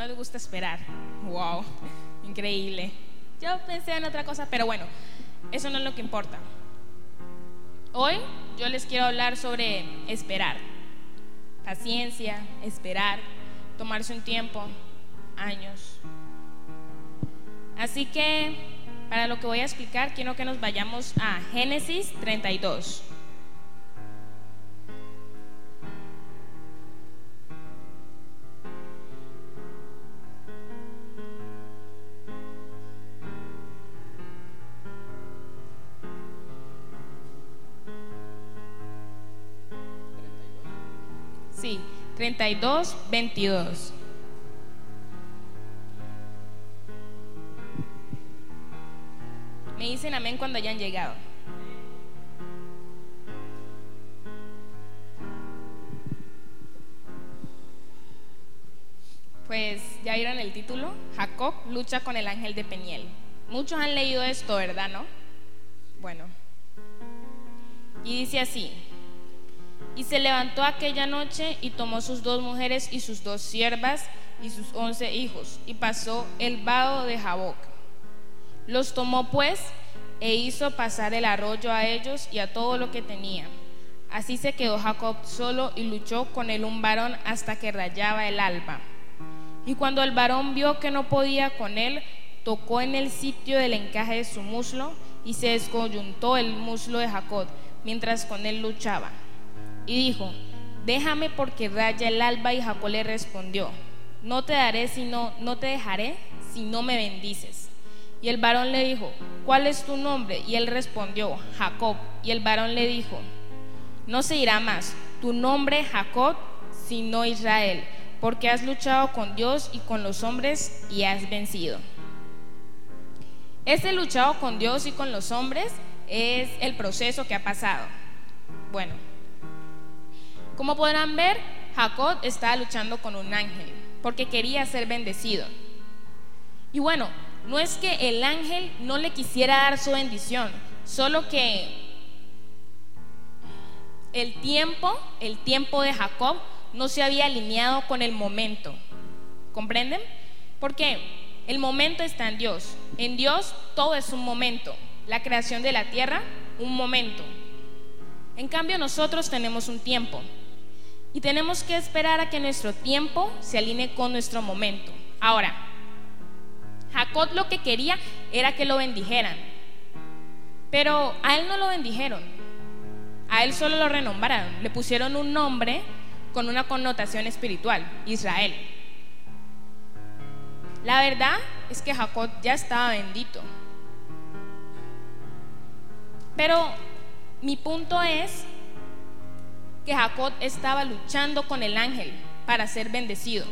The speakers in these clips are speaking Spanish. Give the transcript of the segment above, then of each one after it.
no les gusta esperar. Wow, increíble. Yo pensé en otra cosa, pero bueno, eso no es lo que importa. Hoy yo les quiero hablar sobre esperar. Paciencia, esperar, tomarse un tiempo, años. Así que para lo que voy a explicar, quiero que nos vayamos a Génesis 32. 32, 22. Me dicen amén cuando hayan llegado. Pues ya vieron el título, Jacob lucha con el ángel de Peniel. Muchos han leído esto, ¿verdad? ¿No? Bueno. Y dice así, y se levantó aquella noche y tomó sus dos mujeres y sus dos siervas y sus once hijos y pasó el vado de Jaboc. Los tomó pues e hizo pasar el arroyo a ellos y a todo lo que tenía. Así se quedó Jacob solo y luchó con él un varón hasta que rayaba el alba. Y cuando el varón vio que no podía con él, tocó en el sitio del encaje de su muslo y se descoyuntó el muslo de Jacob mientras con él luchaba. Y dijo, déjame porque raya el alba. Y Jacob le respondió, no te daré sino, no te dejaré si no me bendices. Y el varón le dijo, ¿cuál es tu nombre? Y él respondió, Jacob. Y el varón le dijo, no se irá más tu nombre Jacob, sino Israel, porque has luchado con Dios y con los hombres y has vencido. Este luchado con Dios y con los hombres es el proceso que ha pasado. Bueno, como podrán ver, Jacob estaba luchando con un ángel porque quería ser bendecido. Y bueno, no es que el ángel no le quisiera dar su bendición, solo que el tiempo, el tiempo de Jacob no se había alineado con el momento. ¿Comprenden? Porque el momento está en Dios. En Dios todo es un momento. La creación de la tierra, un momento. En cambio nosotros tenemos un tiempo. Y tenemos que esperar a que nuestro tiempo se alinee con nuestro momento. Ahora, Jacob lo que quería era que lo bendijeran. Pero a él no lo bendijeron. A él solo lo renombraron. Le pusieron un nombre con una connotación espiritual, Israel. La verdad es que Jacob ya estaba bendito. Pero mi punto es que Jacob estaba luchando con el ángel para ser bendecido.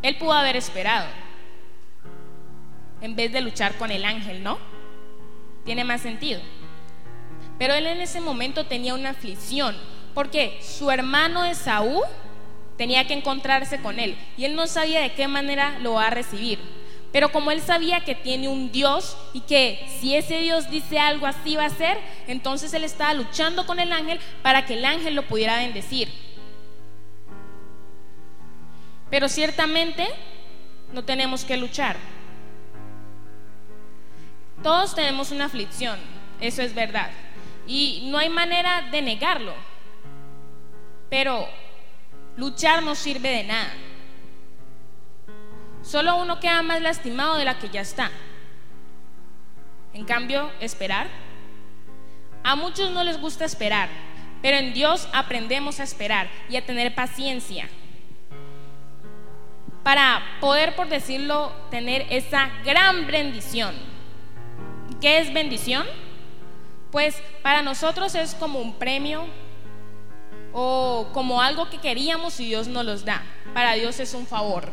Él pudo haber esperado en vez de luchar con el ángel, ¿no? Tiene más sentido. Pero él en ese momento tenía una aflicción, porque su hermano Esaú tenía que encontrarse con él y él no sabía de qué manera lo va a recibir. Pero como él sabía que tiene un Dios y que si ese Dios dice algo así va a ser, entonces él estaba luchando con el ángel para que el ángel lo pudiera bendecir. Pero ciertamente no tenemos que luchar. Todos tenemos una aflicción, eso es verdad. Y no hay manera de negarlo. Pero luchar no sirve de nada. Solo uno queda más lastimado de la que ya está. En cambio, esperar. A muchos no les gusta esperar, pero en Dios aprendemos a esperar y a tener paciencia para poder, por decirlo, tener esa gran bendición. ¿Qué es bendición? Pues para nosotros es como un premio o como algo que queríamos y Dios nos los da. Para Dios es un favor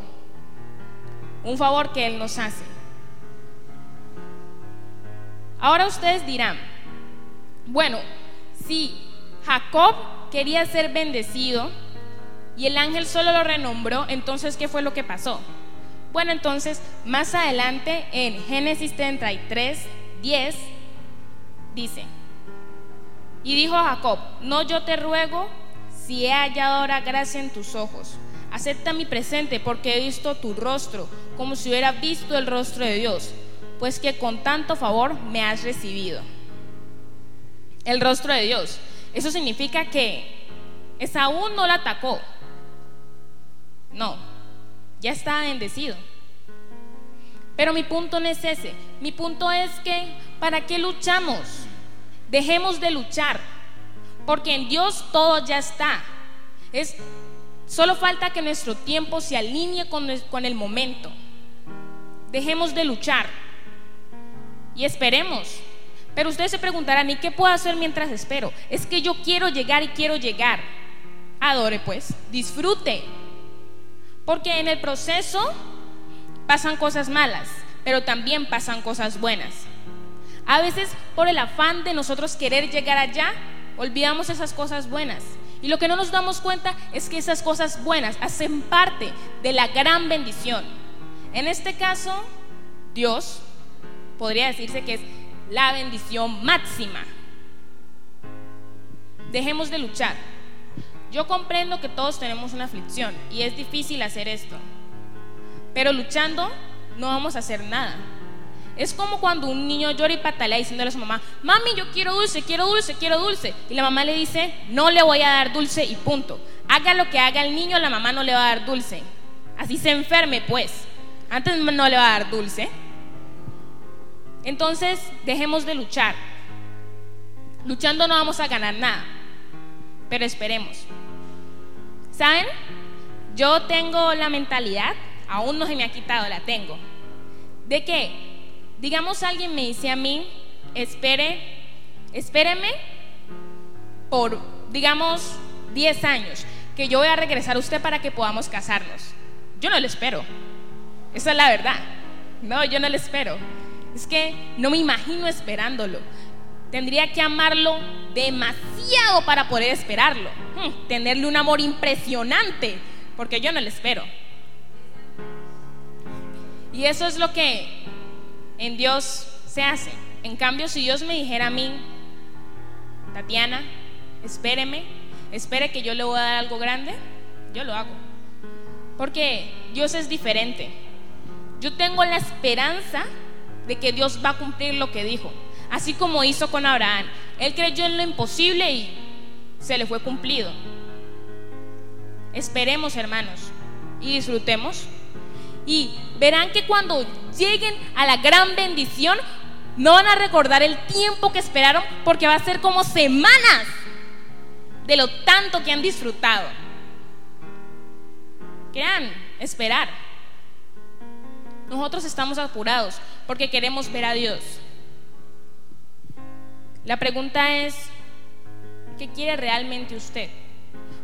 un favor que Él nos hace. Ahora ustedes dirán, bueno, si Jacob quería ser bendecido y el ángel solo lo renombró, entonces ¿qué fue lo que pasó? Bueno, entonces más adelante en Génesis 33, 10 dice, y dijo Jacob, no yo te ruego si he hallado ahora gracia en tus ojos, acepta mi presente porque he visto tu rostro, como si hubiera visto el rostro de Dios, pues que con tanto favor me has recibido. El rostro de Dios. Eso significa que Esaú no la atacó. No, ya está bendecido. Pero mi punto no es ese. Mi punto es que, ¿para qué luchamos? Dejemos de luchar. Porque en Dios todo ya está. Es, solo falta que nuestro tiempo se alinee con, el momento. Dejemos de luchar. Y esperemos. Pero ustedes se preguntarán, ¿y qué puedo hacer mientras espero? Es que yo quiero llegar y quiero llegar. Adore pues, disfrute. Porque en el proceso pasan cosas malas, pero también pasan cosas buenas. A veces por el afán de nosotros querer llegar allá, olvidamos esas cosas buenas. Y lo que no nos damos cuenta es que esas cosas buenas hacen parte de la gran bendición. En este caso, Dios podría decirse que es la bendición máxima. Dejemos de luchar. Yo comprendo que todos tenemos una aflicción y es difícil hacer esto. Pero luchando no vamos a hacer nada. Es como cuando un niño llora y patalea diciéndole a su mamá, mami, yo quiero dulce, quiero dulce, quiero dulce. Y la mamá le dice, no le voy a dar dulce y punto. Haga lo que haga el niño, la mamá no le va a dar dulce. Así se enferme, pues. Antes no le va a dar dulce. Entonces, dejemos de luchar. Luchando no vamos a ganar nada, pero esperemos. ¿Saben? Yo tengo la mentalidad aún no se me ha quitado, la tengo. ¿De qué? Digamos alguien me dice a mí, espere, espéreme por, digamos, 10 años, que yo voy a regresar a usted para que podamos casarnos. Yo no le espero. Esa es la verdad. No, yo no le espero. Es que no me imagino esperándolo. Tendría que amarlo demasiado para poder esperarlo. Hmm, tenerle un amor impresionante, porque yo no le espero. Y eso es lo que en Dios se hace. En cambio, si Dios me dijera a mí, Tatiana, espéreme, espere que yo le voy a dar algo grande, yo lo hago. Porque Dios es diferente. Yo tengo la esperanza de que Dios va a cumplir lo que dijo. Así como hizo con Abraham. Él creyó en lo imposible y se le fue cumplido. Esperemos, hermanos, y disfrutemos y verán que cuando lleguen a la gran bendición, no van a recordar el tiempo que esperaron porque va a ser como semanas de lo tanto que han disfrutado. Quieran esperar. Nosotros estamos apurados porque queremos ver a Dios. La pregunta es, ¿qué quiere realmente usted?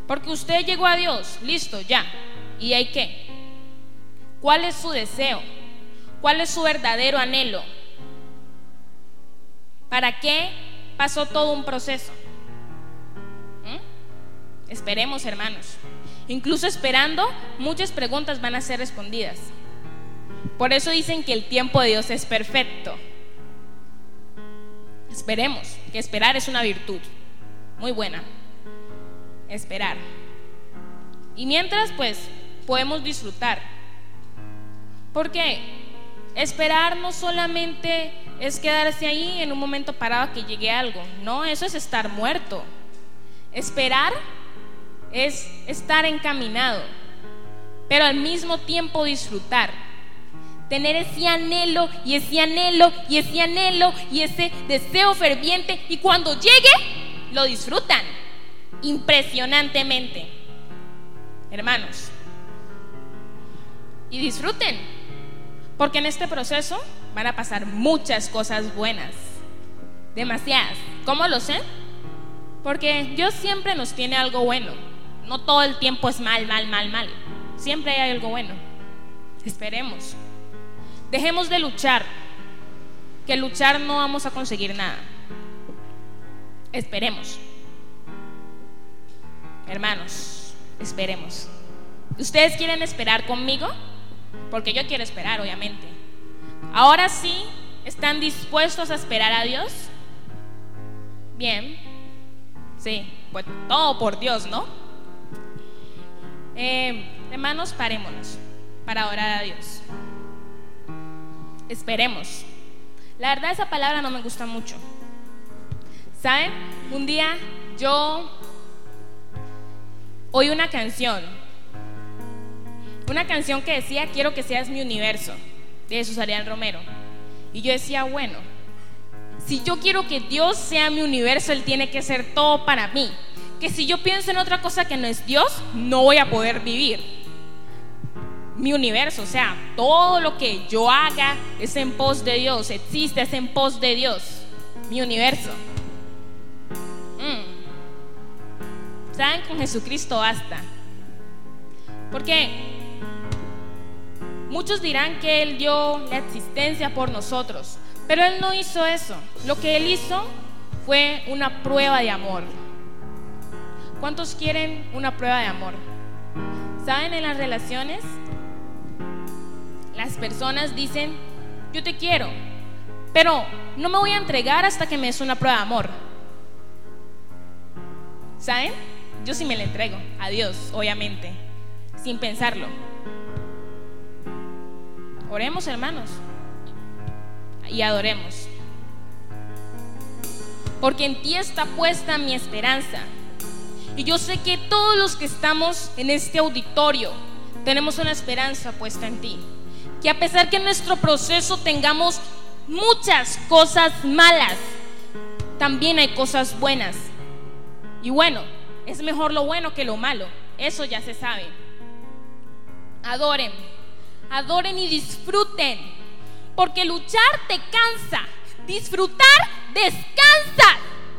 Porque usted llegó a Dios, listo, ya. ¿Y hay qué? ¿Cuál es su deseo? ¿Cuál es su verdadero anhelo? ¿Para qué pasó todo un proceso? ¿Mm? Esperemos, hermanos. Incluso esperando, muchas preguntas van a ser respondidas. Por eso dicen que el tiempo de Dios es perfecto. Esperemos, que esperar es una virtud muy buena. Esperar. Y mientras, pues, podemos disfrutar porque esperar no solamente es quedarse ahí en un momento parado a que llegue algo, no, eso es estar muerto. Esperar es estar encaminado, pero al mismo tiempo disfrutar. Tener ese anhelo y ese anhelo y ese anhelo y ese deseo ferviente y cuando llegue lo disfrutan impresionantemente. Hermanos, y disfruten. Porque en este proceso van a pasar muchas cosas buenas. Demasiadas. ¿Cómo lo sé? Porque Dios siempre nos tiene algo bueno. No todo el tiempo es mal, mal, mal, mal. Siempre hay algo bueno. Esperemos. Dejemos de luchar. Que luchar no vamos a conseguir nada. Esperemos. Hermanos, esperemos. ¿Ustedes quieren esperar conmigo? Porque yo quiero esperar, obviamente. Ahora sí, ¿están dispuestos a esperar a Dios? Bien, sí, pues todo por Dios, ¿no? Eh, Hermanos, parémonos para adorar a Dios. Esperemos. La verdad esa palabra no me gusta mucho. ¿Saben? Un día yo oí una canción. Una canción que decía, quiero que seas mi universo, de Jesús Ariel Romero. Y yo decía, bueno, si yo quiero que Dios sea mi universo, Él tiene que ser todo para mí. Que si yo pienso en otra cosa que no es Dios, no voy a poder vivir. Mi universo, o sea, todo lo que yo haga es en pos de Dios, existe, es en pos de Dios. Mi universo. Mm. ¿Saben? Con Jesucristo basta. Porque muchos dirán que Él dio la existencia por nosotros. Pero Él no hizo eso. Lo que Él hizo fue una prueba de amor. ¿Cuántos quieren una prueba de amor? ¿Saben en las relaciones? Las personas dicen, yo te quiero, pero no me voy a entregar hasta que me des una prueba de amor. ¿Saben? Yo sí me la entrego a Dios, obviamente, sin pensarlo. Oremos, hermanos y adoremos. Porque en ti está puesta mi esperanza. Y yo sé que todos los que estamos en este auditorio tenemos una esperanza puesta en ti. Que a pesar que en nuestro proceso tengamos muchas cosas malas, también hay cosas buenas. Y bueno, es mejor lo bueno que lo malo. Eso ya se sabe. Adoren, adoren y disfruten porque luchar te cansa, disfrutar descansa.